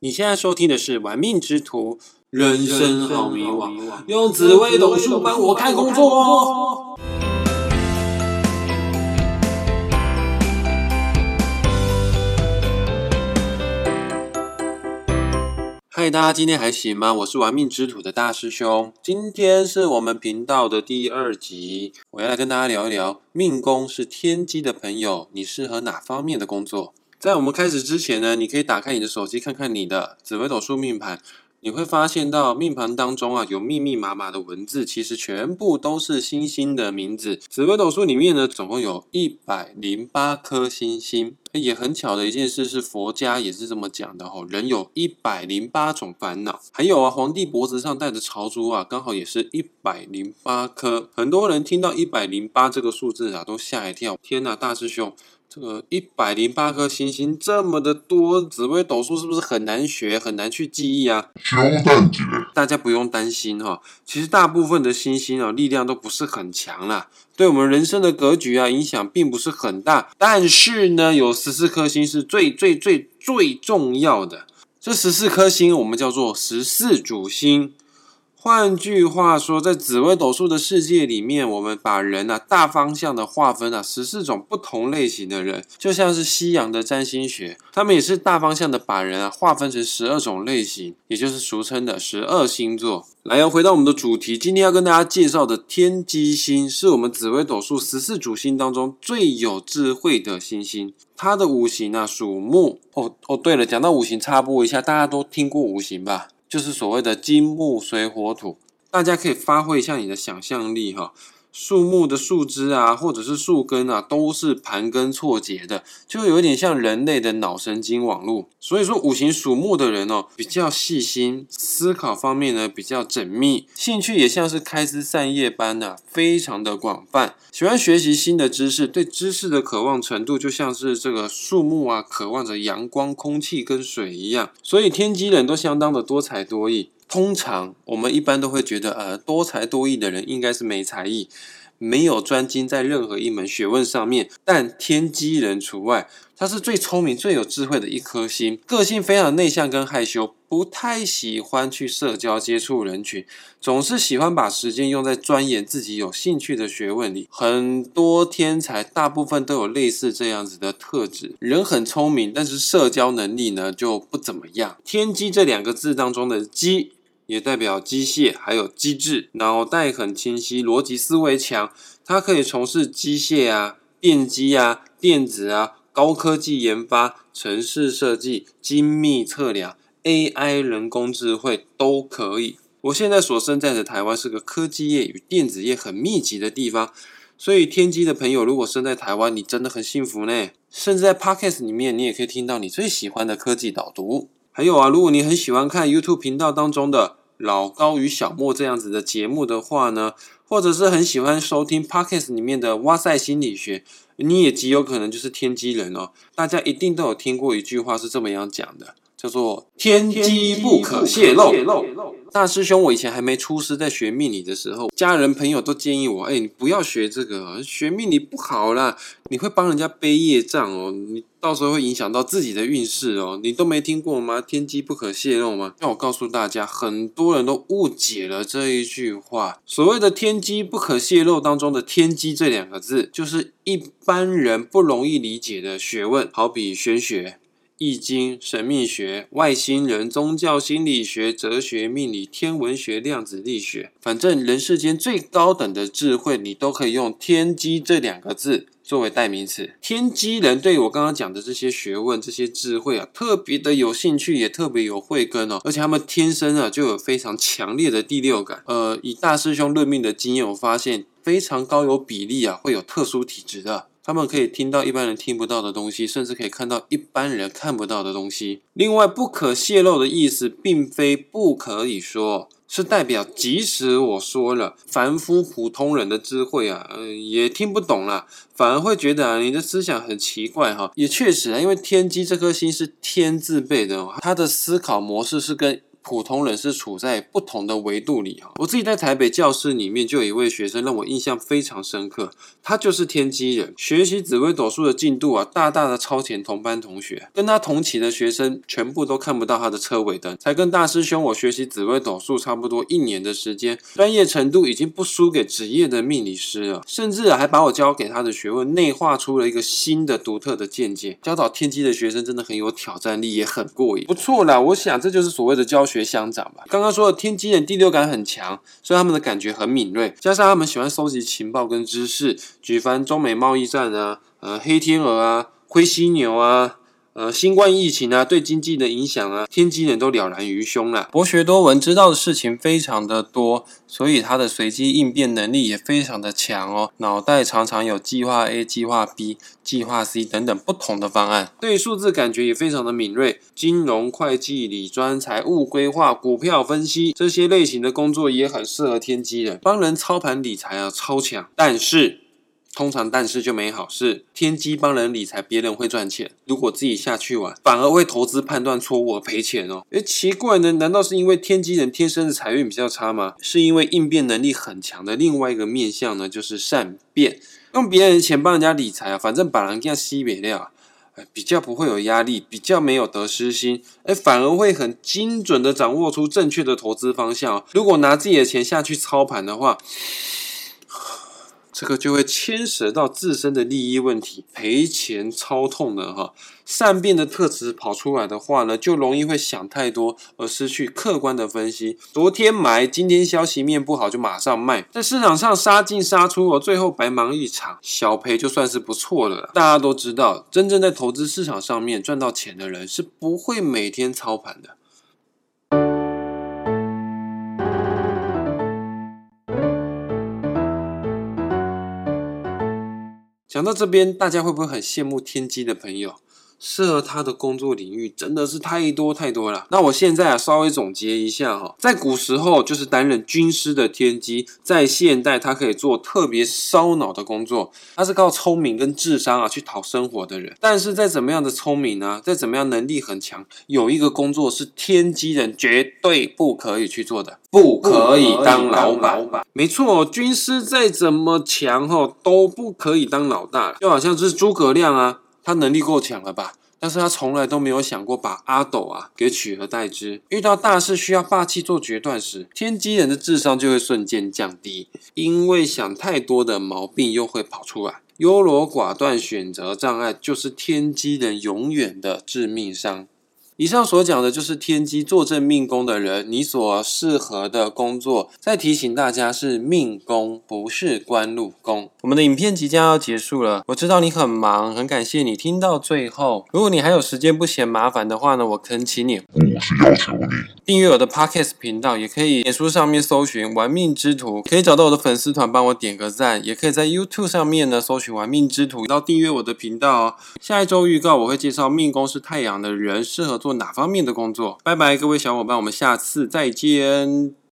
你现在收听的是《玩命之徒》，人生好迷惘，用紫微斗数帮我看工作。嗨，大家今天还行吗？我是玩命之徒的大师兄，今天是我们频道的第二集，我要来跟大家聊一聊命宫是天机的朋友，你适合哪方面的工作？在我们开始之前呢，你可以打开你的手机看看你的紫微斗数命盘，你会发现到命盘当中啊有密密麻麻的文字，其实全部都是星星的名字。紫微斗数里面呢，总共有一百零八颗星星。也很巧的一件事是，佛家也是这么讲的哦，人有一百零八种烦恼。还有啊，皇帝脖子上戴的朝珠啊，刚好也是一百零八颗。很多人听到一百零八这个数字啊，都吓一跳。天哪，大师兄！这个一百零八颗星星这么的多，紫微斗数是不是很难学、很难去记忆啊？大家不用担心哈，其实大部分的星星啊，力量都不是很强啦，对我们人生的格局啊，影响并不是很大。但是呢，有十四颗星是最最最最重要的，这十四颗星我们叫做十四主星。换句话说，在紫微斗数的世界里面，我们把人啊大方向的划分啊十四种不同类型的人，就像是西洋的占星学，他们也是大方向的把人啊划分成十二种类型，也就是俗称的十二星座。来，要回到我们的主题，今天要跟大家介绍的天机星，是我们紫微斗数十四主星当中最有智慧的星星。它的五行啊属木。哦哦，对了，讲到五行，插播一下，大家都听过五行吧？就是所谓的金木水火土，大家可以发挥一下你的想象力哈。树木的树枝啊，或者是树根啊，都是盘根错节的，就有点像人类的脑神经网络。所以说，五行属木的人哦，比较细心，思考方面呢比较缜密，兴趣也像是开枝散叶般的，非常的广泛，喜欢学习新的知识，对知识的渴望程度就像是这个树木啊，渴望着阳光、空气跟水一样。所以天机人都相当的多才多艺。通常我们一般都会觉得，呃，多才多艺的人应该是没才艺，没有专精在任何一门学问上面。但天机人除外，他是最聪明、最有智慧的一颗星，个性非常内向跟害羞，不太喜欢去社交接触人群，总是喜欢把时间用在钻研自己有兴趣的学问里。很多天才大部分都有类似这样子的特质，人很聪明，但是社交能力呢就不怎么样。天机这两个字当中的机。也代表机械，还有机智，脑袋很清晰，逻辑思维强。它可以从事机械啊、电机啊、电子啊、高科技研发、城市设计、精密测量、AI 人工智慧都可以。我现在所身在的台湾是个科技业与电子业很密集的地方，所以天机的朋友如果生在台湾，你真的很幸福呢。甚至在 Podcast 里面，你也可以听到你最喜欢的科技导读。还有啊，如果你很喜欢看 YouTube 频道当中的老高与小莫这样子的节目的话呢，或者是很喜欢收听 Podcast 里面的哇塞心理学，你也极有可能就是天机人哦。大家一定都有听过一句话是这么样讲的。叫做天机不可泄露。大师兄，我以前还没出师，在学命理的时候，家人朋友都建议我：哎，你不要学这个，学命理不好啦，你会帮人家背业障哦，你到时候会影响到自己的运势哦。你都没听过吗？天机不可泄露吗？那我告诉大家，很多人都误解了这一句话。所谓的天机不可泄露当中的“天机”这两个字，就是一般人不容易理解的学问，好比玄学。易经、神秘学、外星人、宗教、心理学、哲学、命理、天文学、量子力学，反正人世间最高等的智慧，你都可以用“天机”这两个字作为代名词。天机人对我刚刚讲的这些学问、这些智慧啊，特别的有兴趣，也特别有慧根哦。而且他们天生啊就有非常强烈的第六感。呃，以大师兄论命的经验，我发现非常高有比例啊，会有特殊体质的。他们可以听到一般人听不到的东西，甚至可以看到一般人看不到的东西。另外，不可泄露的意思，并非不可以说，是代表即使我说了，凡夫普通人的智慧啊，也听不懂了，反而会觉得啊，你的思想很奇怪哈。也确实啊，因为天机这颗星是天字辈的，他的思考模式是跟。普通人是处在不同的维度里哈。我自己在台北教室里面就有一位学生让我印象非常深刻，他就是天机人，学习紫微斗数的进度啊，大大的超前同班同学，跟他同期的学生全部都看不到他的车尾灯，才跟大师兄我学习紫微斗数差不多一年的时间，专业程度已经不输给职业的命理师了，甚至还把我教给他的学问内化出了一个新的独特的见解。教导天机的学生真的很有挑战力，也很过瘾，不错啦。我想这就是所谓的教学学乡长吧。刚刚说的天津人第六感很强，所以他们的感觉很敏锐，加上他们喜欢收集情报跟知识，举凡中美贸易战啊，呃，黑天鹅啊，灰犀牛啊。呃，新冠疫情啊，对经济的影响啊，天机人都了然于胸了。博学多闻，知道的事情非常的多，所以他的随机应变能力也非常的强哦。脑袋常常有计划 A、计划 B、计划 C 等等不同的方案，对数字感觉也非常的敏锐。金融、会计、理专、财务规划、股票分析这些类型的工作也很适合天机人，帮人操盘理财啊，超强。但是。通常，但是就没好事。天机帮人理财，别人会赚钱；如果自己下去玩，反而会投资判断错误而赔钱哦。诶，奇怪呢？难道是因为天机人天生的财运比较差吗？是因为应变能力很强的另外一个面相呢？就是善变，用别人的钱帮人家理财啊，反正把人家吸别掉，比较不会有压力，比较没有得失心，哎，反而会很精准的掌握出正确的投资方向。如果拿自己的钱下去操盘的话。这个就会牵涉到自身的利益问题，赔钱超痛的哈。善变的特质跑出来的话呢，就容易会想太多，而失去客观的分析。昨天买，今天消息面不好就马上卖，在市场上杀进杀出，哦，最后白忙一场，小赔就算是不错了。大家都知道，真正在投资市场上面赚到钱的人，是不会每天操盘的。讲到这边，大家会不会很羡慕天机的朋友？适合他的工作领域真的是太多太多了。那我现在啊，稍微总结一下哈，在古时候就是担任军师的天机，在现代他可以做特别烧脑的工作，他是靠聪明跟智商啊去讨生活的人。但是再怎么样的聪明呢，再怎么样能力很强，有一个工作是天机人绝对不可以去做的，不可以当老板。没错，军师再怎么强哈，都不可以当老大。就好像是诸葛亮啊。他能力够强了吧？但是他从来都没有想过把阿斗啊给取而代之。遇到大事需要霸气做决断时，天机人的智商就会瞬间降低，因为想太多的毛病又会跑出来。优柔寡断、选择障碍，就是天机人永远的致命伤。以上所讲的就是天机坐镇命宫的人，你所适合的工作。再提醒大家，是命宫，不是官禄宫。我们的影片即将要结束了，我知道你很忙，很感谢你听到最后。如果你还有时间不嫌麻烦的话呢，我恳请你，订阅我的 Podcast 频道，也可以脸书上面搜寻“玩命之徒”，可以找到我的粉丝团，帮我点个赞。也可以在 YouTube 上面呢搜寻“玩命之徒”，到订阅我的频道哦。下一周预告，我会介绍命宫是太阳的人适合。做哪方面的工作？拜拜，各位小伙伴，我们下次再见。